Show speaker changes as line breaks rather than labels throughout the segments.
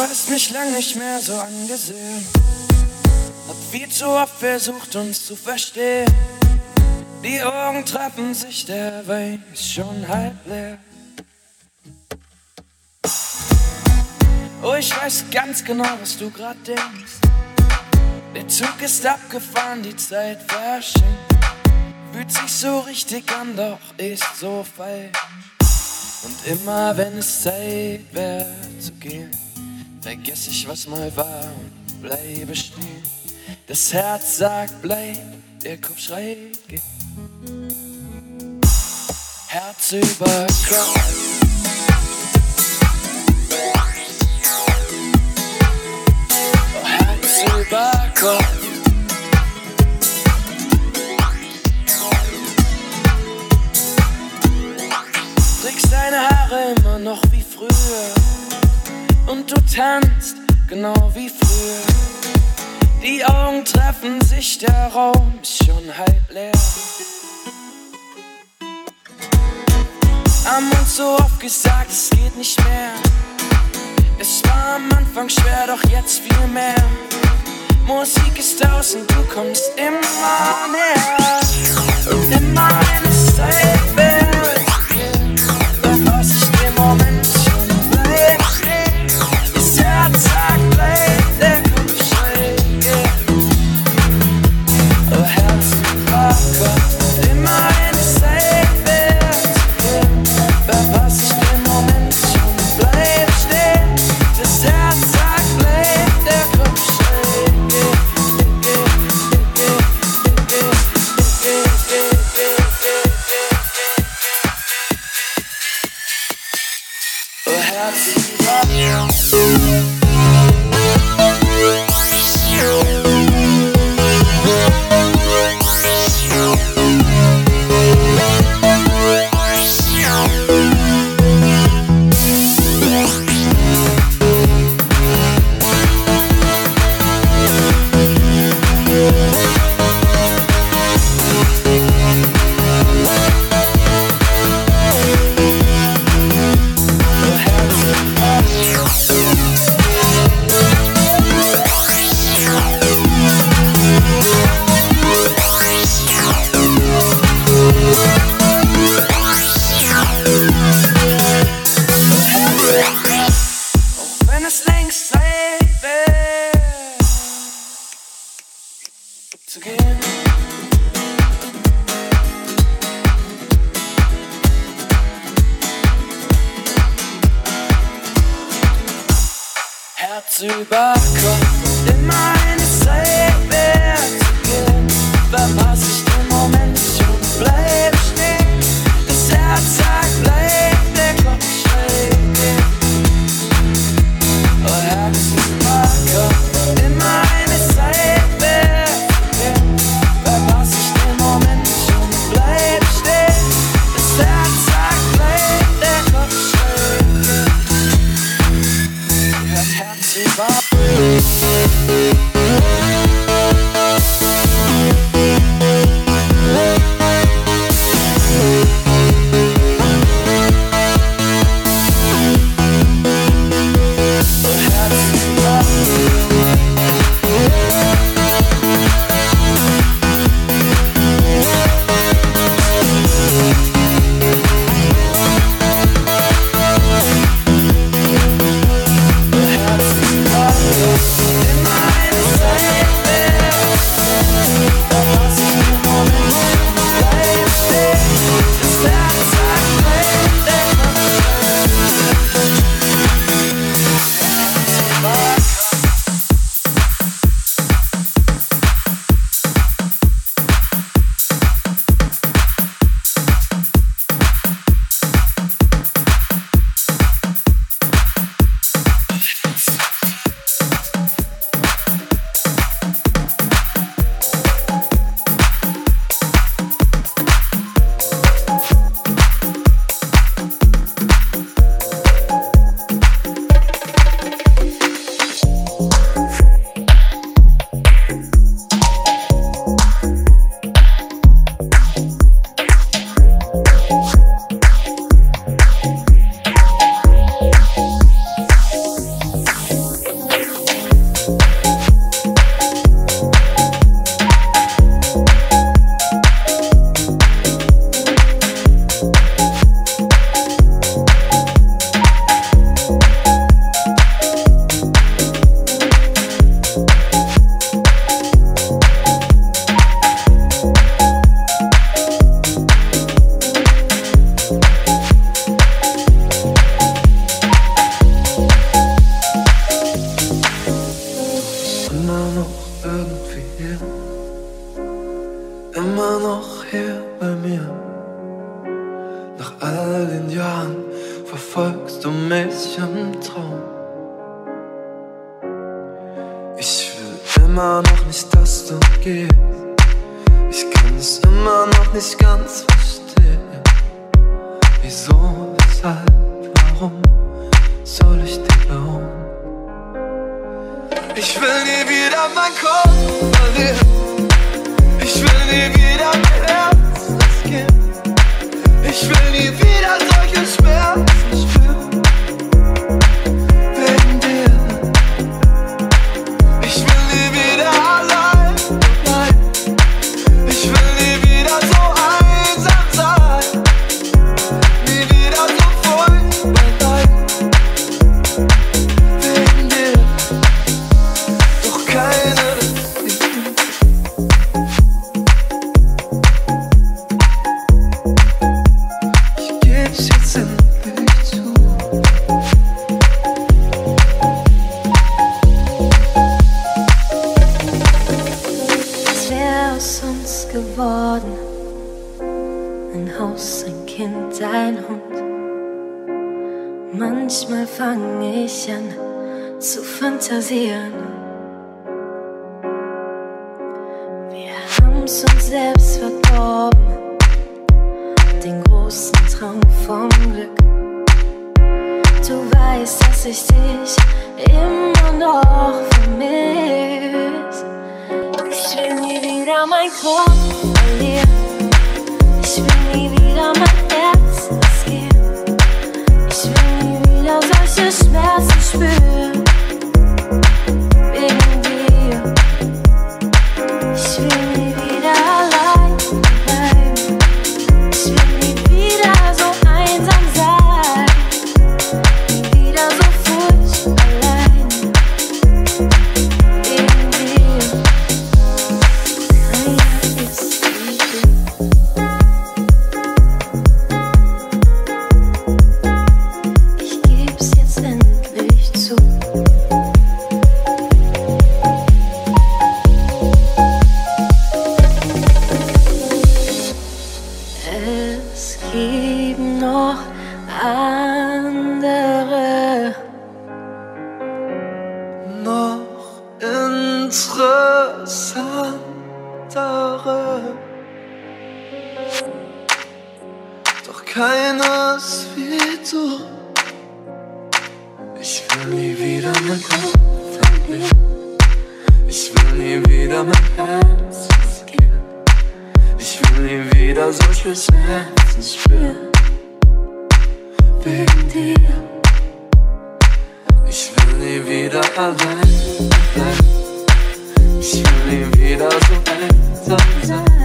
Du hast mich lang nicht mehr so angesehen. Hab viel zu oft versucht, uns zu verstehen. Die Augen treffen sich, der Wein ist schon halb leer. Oh, ich weiß ganz genau, was du grad denkst. Der Zug ist abgefahren, die Zeit verschenkt. Fühlt sich so richtig an, doch ist so falsch. Und immer wenn es Zeit wäre zu gehen, vergesse ich, was mal war und bleibe stehen. Das Herz sagt bleib, der Kopf schreit geh. Herz über Kopf. Oh, Herz über Kopf. Trägst deine Haare immer noch wie früher. Und du tanzt genau wie früher. Die Augen treffen sich, der Raum ist schon halb leer. Haben uns so oft gesagt, es geht nicht mehr. Es war am Anfang schwer, doch jetzt viel mehr. Musik ist und du kommst immer näher. Und immer wenn es Zeit wird, Herz über Kopf, immer
fange ich an zu fantasieren. Wir haben's uns selbst verdorben, den großen Traum vom Glück. Du weißt, dass ich dich immer noch vermisse. Ich will nie wieder mein Kopf verlieren. Ich will nie wieder mein nie wieder solche Schmerzensspiel Wegen dir Ich will nie wieder allein bleiben Ich will nie wieder so einsam sein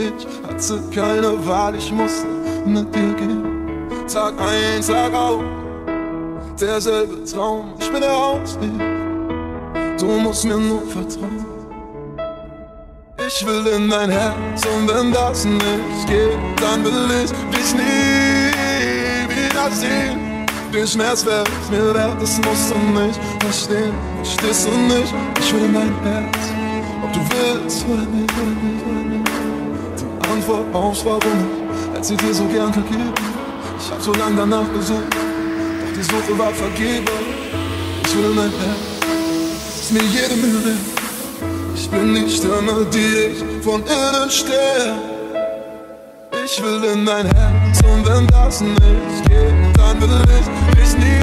Ich
hatte keine Wahl, ich musste mit dir gehen. Tag ein, Tag aus, derselbe Traum, ich bin der Ausweg. Du musst mir nur vertrauen. Ich will in dein Herz und wenn das nicht geht, dann will ich dich nie wiedersehen. Den Schmerz wär es mir wert, das musst du nicht verstehen. Verstehst du nicht? Ich will in dein Herz, ob du willst oder nicht, oder nicht, oder nicht. Auf warum hätte sie dir so gern gegeben. Ich hab so lange danach gesucht, doch die Suche war vergebens. Ich will in dein Herz, ist mir jede Mühe. Ich bin die Stimme, die ich von innen stehe. Ich will in dein Herz und wenn das nicht geht, dann will ich dich nie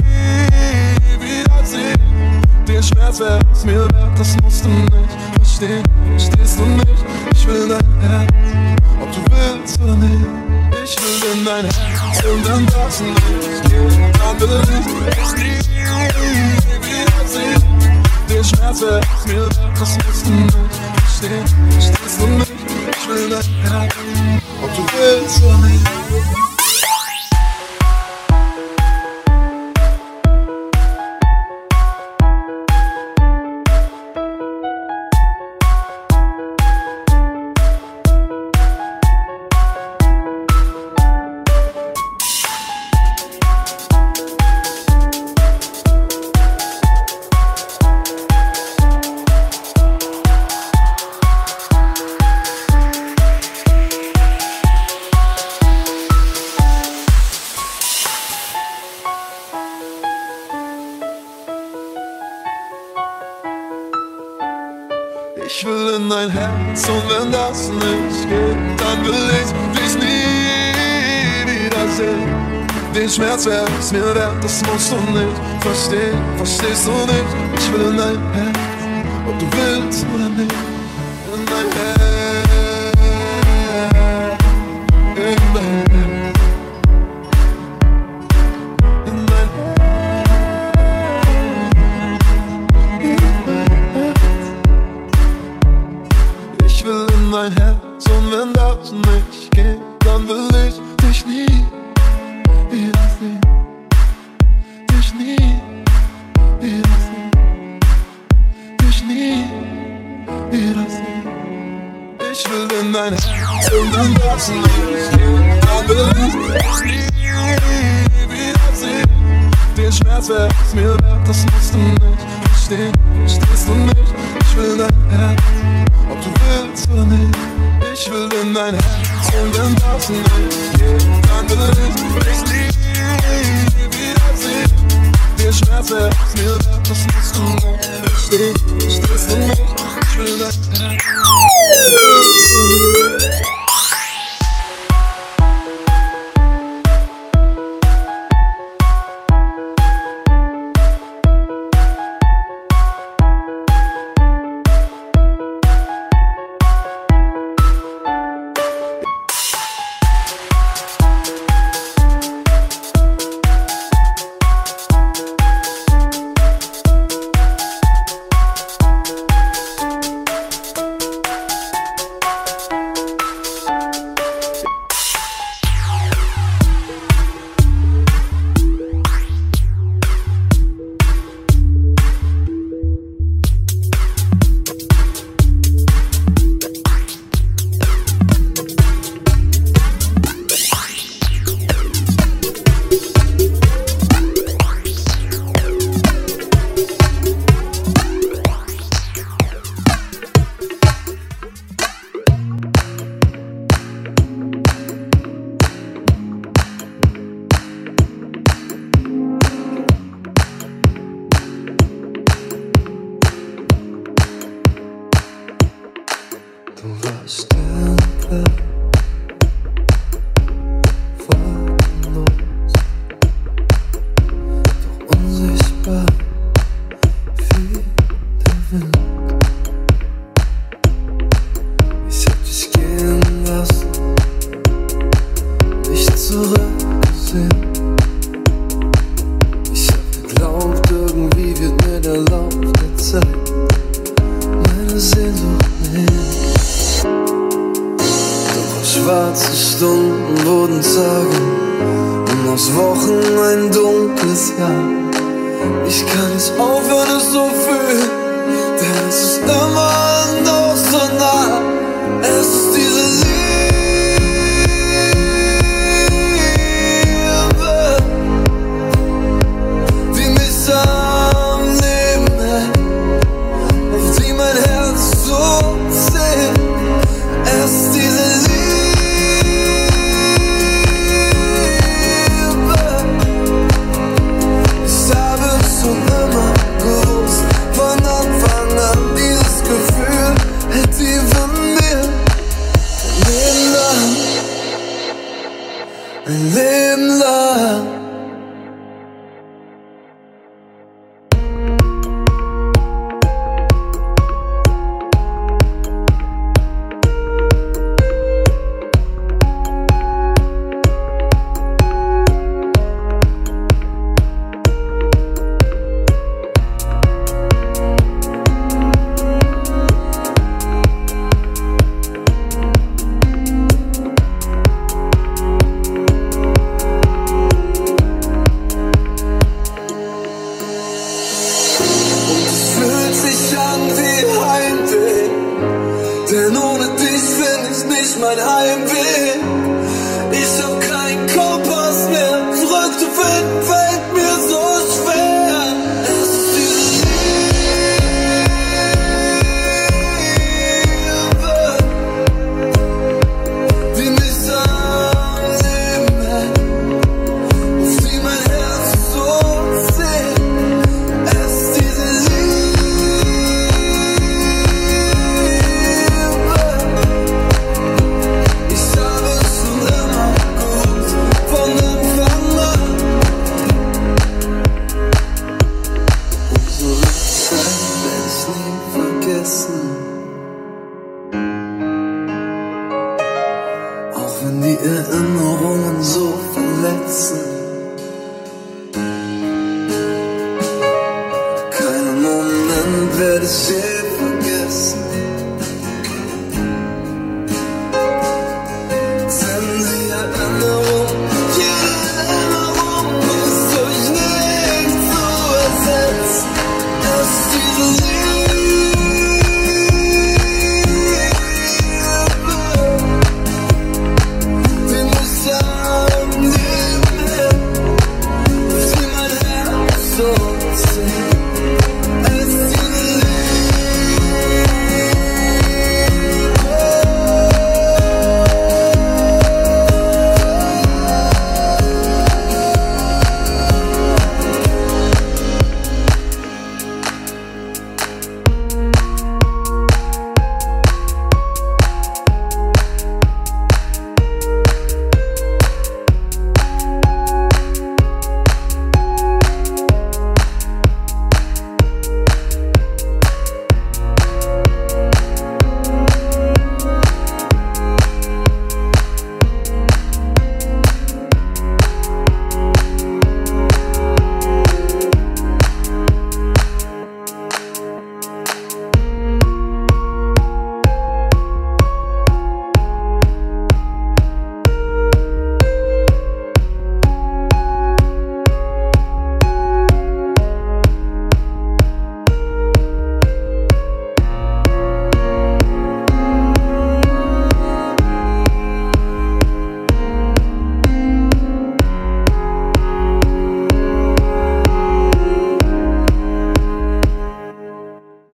wiedersehen. Den Schmerz wär's mir wert, das musst du nicht verstehen. Verstehst du nicht? Ich will in dein Herz, ob du willst oder nicht. Ich will in dein Herz und wenn das nicht geht, dann will ich wiedersehen. Den Schmerz wär's mir wert, das musst du nicht verstehen. Verstehst du nicht? Ich will dein Herz, ob du willst oder nicht. Wär's mir wert, das musst du nicht verstehen. Verstehst du nicht? Ich will in dein Herz, ob du willst oder nicht. Schmerz wär's mir wert, das musst du nicht verstehen. Verstehst du nicht? Ich will dein Herz ob du willst oder nicht. Ich will in dein Herz und wenn das nicht geht, dann will ich dich nie wiedersehen. Den Schmerz wär's mir wert, das musst du nicht verstehen. Verstehst du nicht? Ich will dein Herz.
Erinnerungen so verletzen. Keinen Moment werde ich